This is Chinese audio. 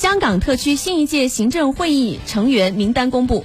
香港特区新一届行政会议成员名单公布。